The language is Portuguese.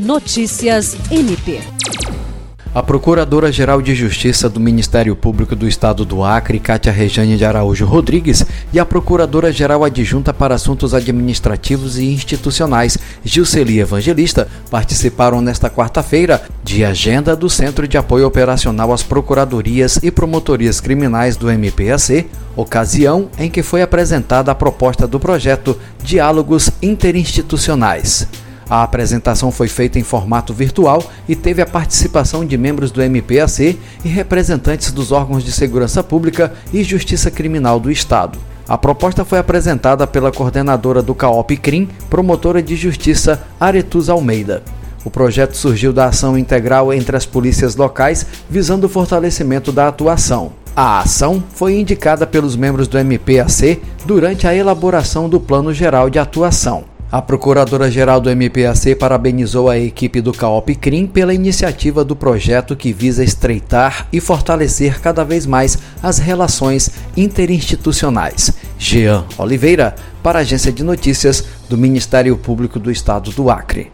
Notícias MP. A Procuradora-Geral de Justiça do Ministério Público do Estado do Acre, Cátia Rejane de Araújo Rodrigues, e a Procuradora-Geral Adjunta para Assuntos Administrativos e Institucionais, Gilceli Evangelista, participaram nesta quarta-feira de agenda do Centro de Apoio Operacional às Procuradorias e Promotorias Criminais do MPAC, ocasião em que foi apresentada a proposta do projeto Diálogos Interinstitucionais. A apresentação foi feita em formato virtual e teve a participação de membros do MPAC e representantes dos órgãos de segurança pública e justiça criminal do Estado. A proposta foi apresentada pela coordenadora do CAOP CRIM, promotora de justiça Aretus Almeida. O projeto surgiu da ação integral entre as polícias locais visando o fortalecimento da atuação. A ação foi indicada pelos membros do MPAC durante a elaboração do Plano Geral de Atuação. A Procuradora-Geral do MPAC parabenizou a equipe do CAOP CRIM pela iniciativa do projeto que visa estreitar e fortalecer cada vez mais as relações interinstitucionais. Jean Oliveira, para a Agência de Notícias do Ministério Público do Estado do Acre.